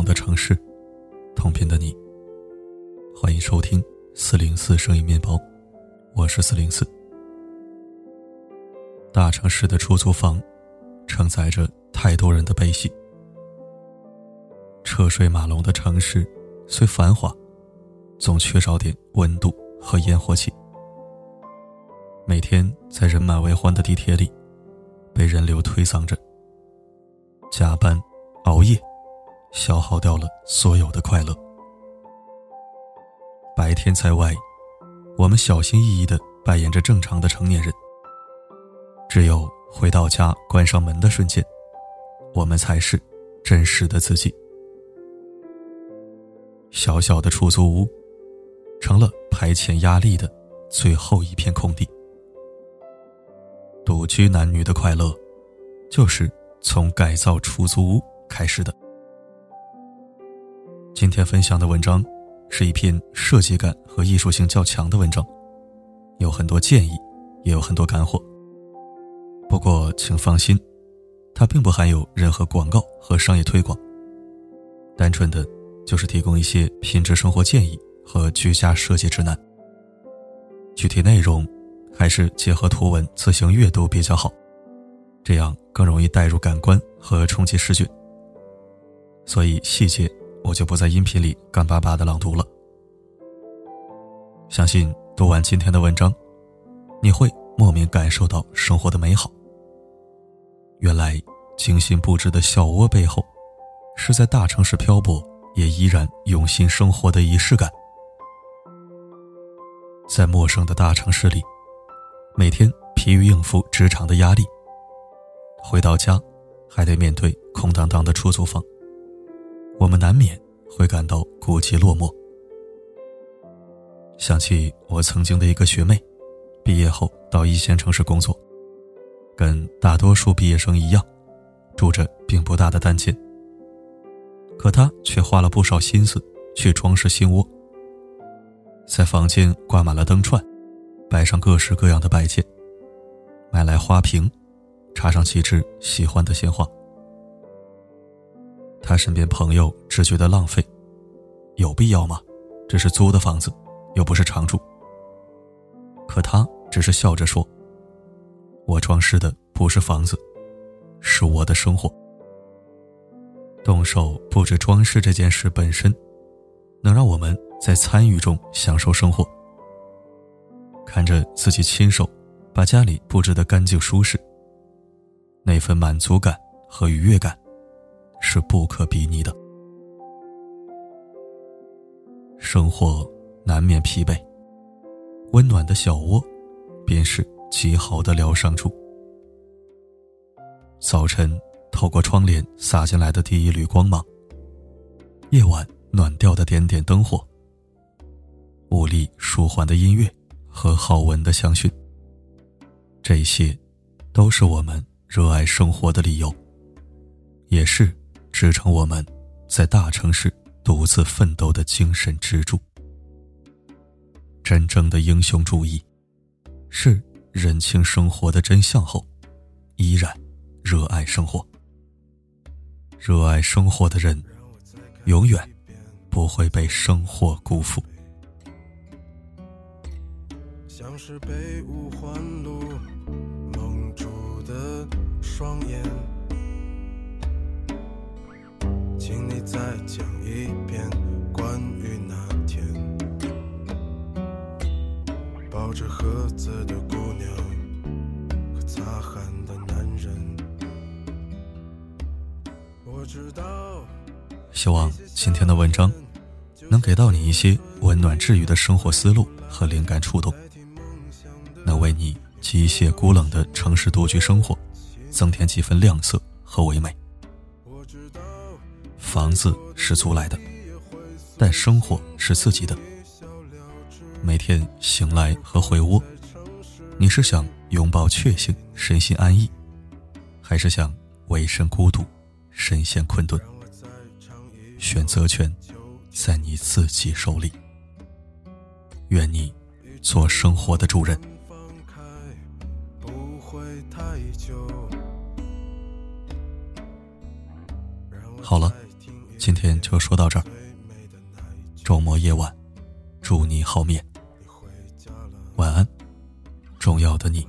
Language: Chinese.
同的城市，同频的你。欢迎收听四零四声音面包，我是四零四。大城市的出租房，承载着太多人的悲喜。车水马龙的城市，虽繁华，总缺少点温度和烟火气。每天在人满为患的地铁里，被人流推搡着。加班、熬夜，消耗掉了所有的快乐。白天在外，我们小心翼翼的扮演着正常的成年人。只有回到家关上门的瞬间，我们才是真实的自己。小小的出租屋，成了排遣压力的最后一片空地。独居男女的快乐，就是。从改造出租屋开始的。今天分享的文章是一篇设计感和艺术性较强的文章，有很多建议，也有很多干货。不过请放心，它并不含有任何广告和商业推广，单纯的就是提供一些品质生活建议和居家设计指南。具体内容还是结合图文自行阅读比较好。这样更容易带入感官和冲击视觉，所以细节我就不在音频里干巴巴的朗读了。相信读完今天的文章，你会莫名感受到生活的美好。原来精心布置的小窝背后，是在大城市漂泊也依然用心生活的仪式感。在陌生的大城市里，每天疲于应付职场的压力。回到家，还得面对空荡荡的出租房，我们难免会感到孤寂落寞。想起我曾经的一个学妹，毕业后到一线城市工作，跟大多数毕业生一样，住着并不大的单间。可她却花了不少心思去装饰新窝，在房间挂满了灯串，摆上各式各样的摆件，买来花瓶。插上几枝喜欢的鲜花。他身边朋友只觉得浪费，有必要吗？这是租的房子，又不是常住。可他只是笑着说：“我装饰的不是房子，是我的生活。动手布置装饰这件事本身，能让我们在参与中享受生活。看着自己亲手把家里布置得干净舒适。”那份满足感和愉悦感，是不可比拟的。生活难免疲惫，温暖的小窝，便是极好的疗伤处。早晨透过窗帘洒进来的第一缕光芒，夜晚暖调的点点灯火，无力舒缓的音乐和好闻的香薰，这些，都是我们。热爱生活的理由，也是支撑我们在大城市独自奋斗的精神支柱。真正的英雄主义，是认清生活的真相后，依然热爱生活。热爱生活的人，永远不会被生活辜负。像是被五环路蒙住的。双眼，再讲一遍关于那天抱着盒子的姑娘和擦汗的男人。我知道，希望今天的文章能给到你一些温暖治愈的生活思路和灵感触动，能为你机械孤冷的城市独居生活。增添几分亮色和唯美。房子是租来的，但生活是自己的。每天醒来和回窝，你是想拥抱确幸，身心安逸，还是想委身孤独，身陷困顿？选择权在你自己手里。愿你做生活的主人。好了，今天就说到这儿。周末夜晚，祝你好眠，晚安，重要的你。